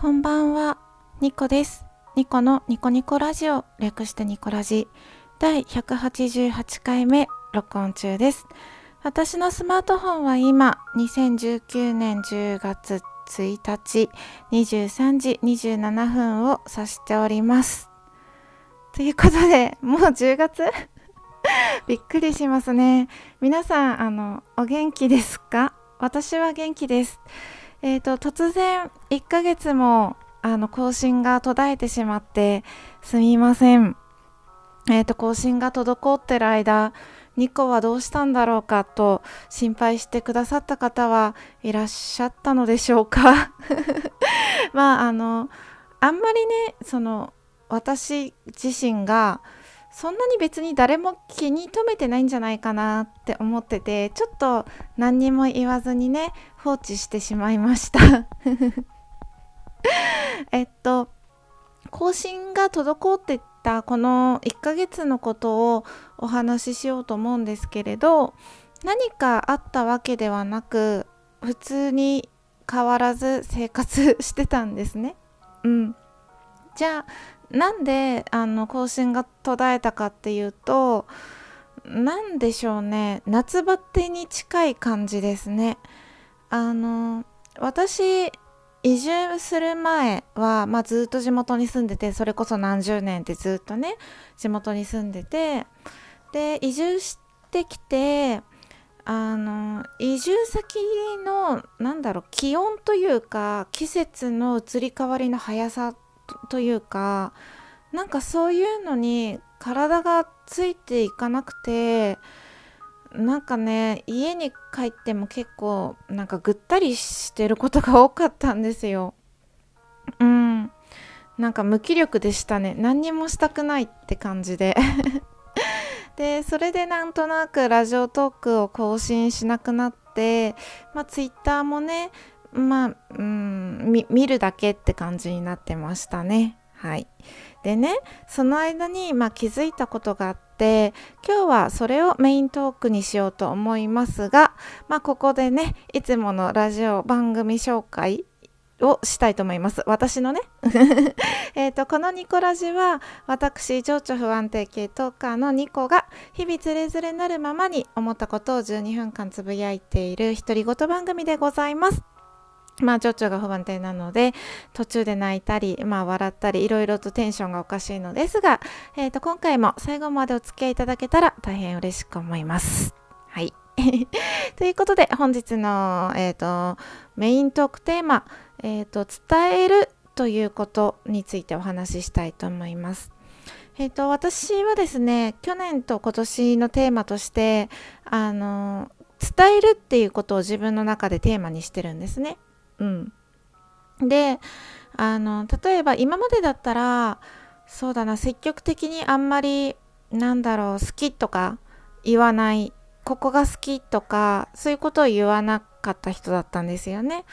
こんばんは、ニコです。ニコのニコニコラジオ、略してニコラジ、第188回目、録音中です。私のスマートフォンは今、2019年10月1日、23時27分を指しております。ということで、もう10月？びっくりしますね。皆さん、あの、お元気ですか？私は元気です。えーと、突然1ヶ月もあの更新が途絶えてしまってすみません。えーと、更新が滞ってる間、ニコはどうしたんだろうかと心配してくださった方はいらっしゃったのでしょうか まあ、あの、あんまりね、その、私自身がそんなに別に誰も気に留めてないんじゃないかなって思っててちょっと何にも言わずにね放置してしまいました。えっと更新が滞ってたこの1ヶ月のことをお話ししようと思うんですけれど何かあったわけではなく普通に変わらず生活 してたんですね。うん。じゃあなんであの更新が途絶えたかっていうと何でしょうね。夏バテに近い感じですね。あの私移住する前は、まあ、ずっと地元に住んでてそれこそ何十年ってずっとね地元に住んでてで移住してきてあの移住先のなんだろう気温というか季節の移り変わりの速さというかなんかそういうのに体がついていかなくてなんかね家に帰っても結構なんかぐったりしてることが多かったんですよ。うん。なんか無気力でしたね。何にもしたくないって感じで。でそれでなんとなくラジオトークを更新しなくなってまあツイッターもねまあ、うん、見るだけって感じになってましたね。はい。でね、その間に、まあ、気づいたことがあって、今日はそれをメイントークにしようと思いますが、まあ、ここでね、いつものラジオ番組紹介をしたいと思います。私のね。えっと、このニコラジは、私、情緒不安定系トーカーのニコが、日々つれづれなるままに思ったことを12分間つぶやいている独り言番組でございます。まあ情緒が不安定なので途中で泣いたり、まあ、笑ったりいろいろとテンションがおかしいのですが、えー、と今回も最後までお付き合いいただけたら大変嬉しく思います。はい ということで本日の、えーと、メイントークテーマ、えーと「伝える」ということについてお話ししたいと思います。えーと私はですね去年と今年のテーマとしてあの伝えるっていうことを自分の中でテーマにしてるんですね。うん、であの例えば今までだったらそうだな積極的にあんまりなんだろう好きとか言わないここが好きとかそういうことを言わなかった人だったんですよね。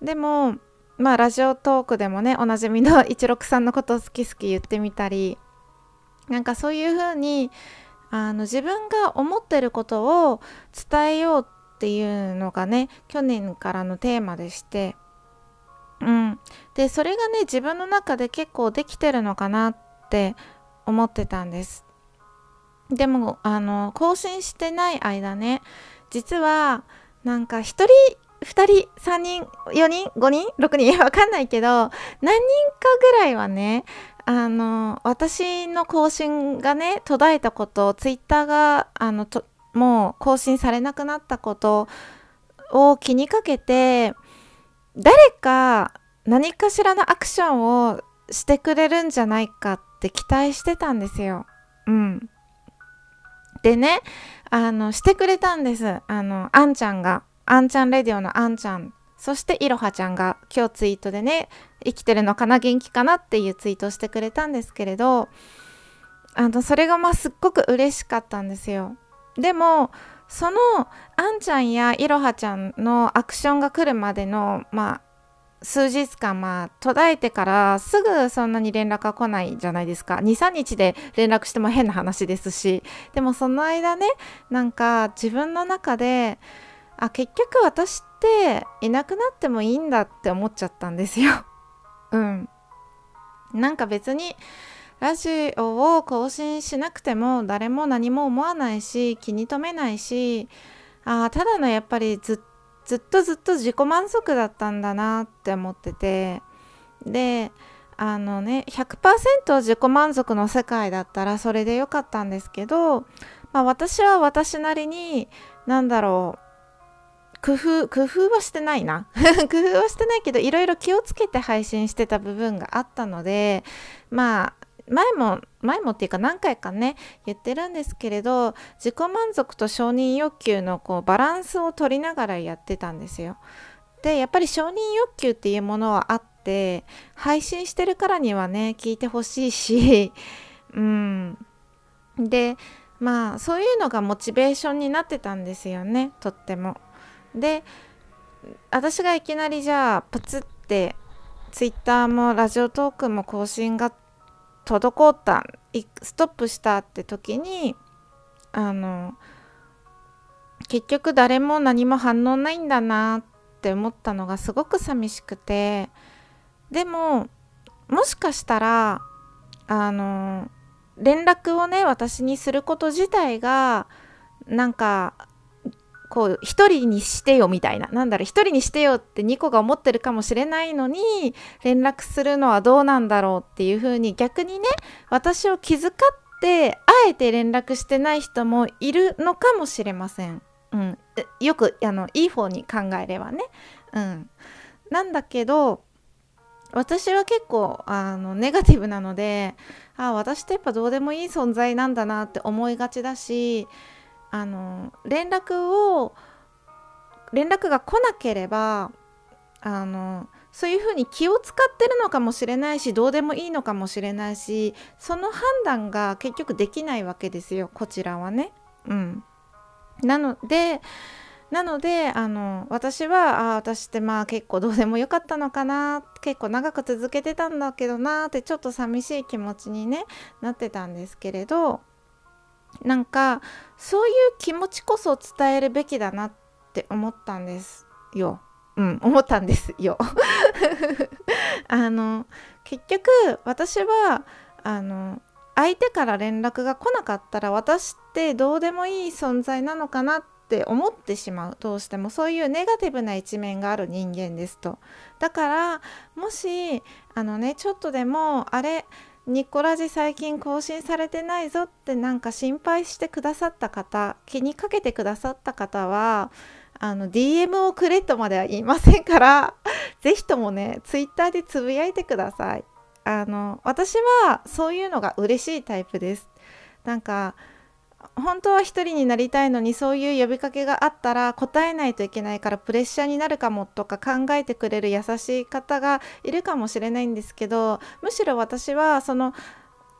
でもまあラジオトークでもねおなじみの163のことを好き好き言ってみたりなんかそういうふうにあの自分が思ってることを伝えようっていうのがね去年からのテーマでして。うん。でそれがね自分の中で結構できてるのかなって思ってたんです。でもあの更新してない間ね実はなんか1人2人3人4人5人6人 わかんないけど何人かぐらいはねあの私の更新がね途絶えたことをツイッターがあのともう更新されなくなったことを気にかけて誰か何かしらのアクションをしてくれるんじゃないかって期待してたんですよ。うん。でね、あの、してくれたんです。あの、あんちゃんが、あんちゃんレディオのあんちゃん、そしていろはちゃんが今日ツイートでね、生きてるのかな、元気かなっていうツイートをしてくれたんですけれど、あの、それがまあすっごく嬉しかったんですよ。でもそのあんちゃんやいろはちゃんのアクションが来るまでのまあ数日間まあ途絶えてからすぐそんなに連絡が来ないじゃないですか。23日で連絡しても変な話ですし。でもその間ねなんか自分の中であ結局私っていなくなってもいいんだって思っちゃったんですよ。うん。なんか別にラジオを更新しなくても誰も何も思わないし気に留めないしあただのやっぱりずっとずっと自己満足だったんだなって思っててであのね100%自己満足の世界だったらそれでよかったんですけど、まあ、私は私なりに何だろう工夫工夫はしてないな。工夫はしてないけどいろいろ気をつけて配信してた部分があったのでまあ前も前もっていうか何回かね言ってるんですけれど自己満足と承認欲求のこうバランスを取りながらやってたんですよ。でやっぱり承認欲求っていうものはあって配信してるからにはね聞いてほしいし うんでまあそういうのがモチベーションになってたんですよねとっても。で私がいきなりじゃあプツってツイッターもラジオトークも更新が滞ったストップしたって時にあの結局誰も何も反応ないんだなって思ったのがすごく寂しくてでももしかしたらあの連絡をね私にすること自体がなんかこう一人にしてよみたいななんだろう一人にしてよって2個が思ってるかもしれないのに連絡するのはどうなんだろうっていうふうに逆にね私を気遣ってあえて連絡してない人もいるのかもしれません。うん、よくあのいい方に考えればね。うん、なんだけど私は結構あのネガティブなのであ私ってやっぱどうでもいい存在なんだなって思いがちだしあの連絡を連絡が来なければあのそういうふうに気を使ってるのかもしれないしどうでもいいのかもしれないしその判断が結局できないわけですよこちらはね。うん、なのでなのであの私はあ私ってまあ結構どうでもよかったのかな結構長く続けてたんだけどなってちょっと寂しい気持ちに、ね、なってたんですけれどなんかそういう気持ちこそ伝えるべきだなって思ったんですよ。うん、思ったんですよ。あの結局私はあの相手から連絡が来なかったら私ってどうでもいい存在なのかなって思ってしまうどうしてもそういうネガティブな一面がある人間ですとだからもしあのねちょっとでもあれニコラジ最近更新されてないぞってなんか心配してくださった方気にかけてくださった方はあの DM をくれとまでは言いませんから 是非ともねツイッターでつぶやいてください。あの私はそういうのが嬉しいタイプです。なんか本当は一人になりたいのにそういう呼びかけがあったら答えないといけないからプレッシャーになるかもとか考えてくれる優しい方がいるかもしれないんですけどむしろ私はその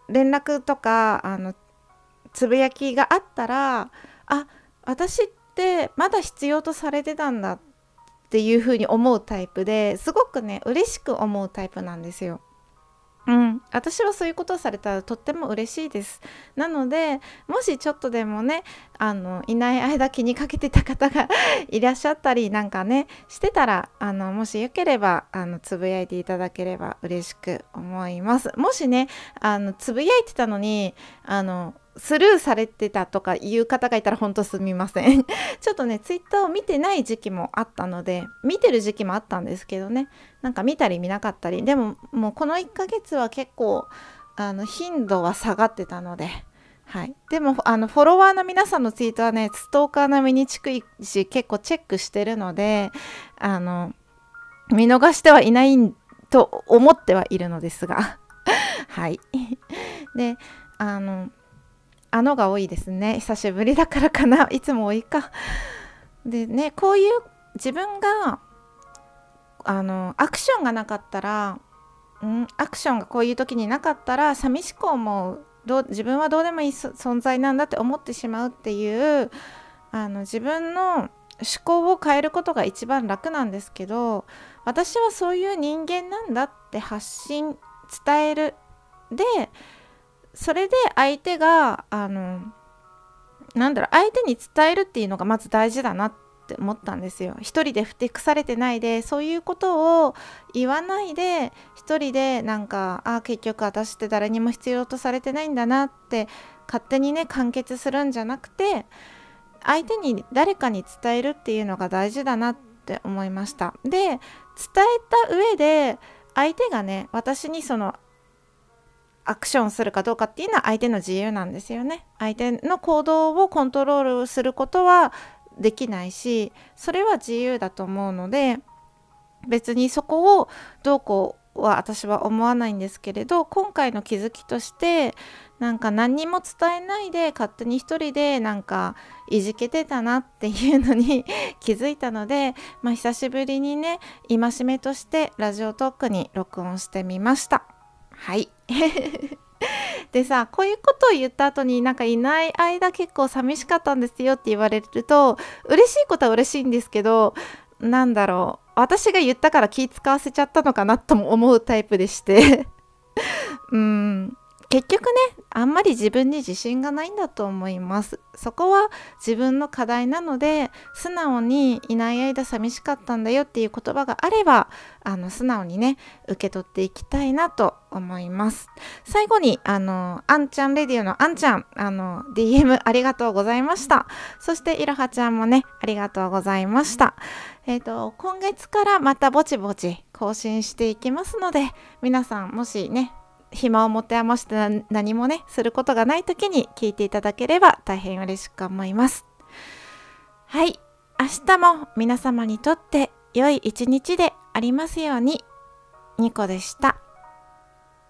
連絡とかあのつぶやきがあったらあ私ってまだ必要とされてたんだっていうふうに思うタイプですごくね嬉しく思うタイプなんですよ。うん、私はそういうことをされたらとっても嬉しいです。なのでもしちょっとでもねあのいない間気にかけてた方が いらっしゃったりなんかねしてたらあのもしよければあのつぶやいていただければ嬉しく思います。もしねあのつぶやいてたのにあのスルーされてたとかいう方がいたら本当すみません。ちょっとねツイッターを見てない時期もあったので見てる時期もあったんですけどねなんか見たり見なかったり。でももうこの1ヶ月は結構あの頻度は下がってたのではい、でもあのフォロワーの皆さんのツイートはねストーカー並みに近いし結構チェックしてるのであの見逃してはいないと思ってはいるのですが。はい。であのあのが多いですね。久しぶりだからかな。いつも多いか。でねこういう自分があのアクションがなかったら、ん、アクションがこういう時になかったら寂しく思う。どう自分はどうでもいい存在なんだって思ってしまうっていうあの自分の思考を変えることが一番楽なんですけど私はそういう人間なんだって発信伝える。でそれで相手があのなんだろう相手に伝えるっていうのがまず大事だなって思ったんですよ。一人でふてくされてないでそういうことを言わないで一人でなんかあ結局私って誰にも必要とされてないんだなって勝手にね完結するんじゃなくて相手に誰かに伝えるっていうのが大事だなって思いました。で伝えた上で相手がね私にそのアクションするかどうかっていうのは相手の自由なんですよね。相手の行動をコントロールすることはできないしそれは自由だと思うので別にそこをどうこうは私は思わないんですけれど今回の気づきとしてなんか何にも伝えないで勝手に一人でなんかいじけてたなっていうのに 気づいたので、まあ、久しぶりにね戒めとしてラジオトークに録音してみました。はい。でさこういうことを言った後になんかいない間結構寂しかったんですよって言われると嬉しいことは嬉しいんですけどなんだろう。私が言ったから気使わせちゃったのかなとも思うタイプでして。うん。結局ねあんまり自分に自信がないんだと思います。そこは自分の課題なので素直にいない間寂しかったんだよっていう言葉があればあの素直にね受け取っていきたいなと思います。最後にあのあんちゃんレディオのあんちゃんあの DM ありがとうございました。そしていろはちゃんもねありがとうございました。えっ、ー、と今月からまたぼちぼち更新していきますので皆さんもしね暇を持て余して何もねすることがない時に聞いていただければ大変嬉しく思います。はい。明日も皆様にとって良い一日でありますように。ニコでした。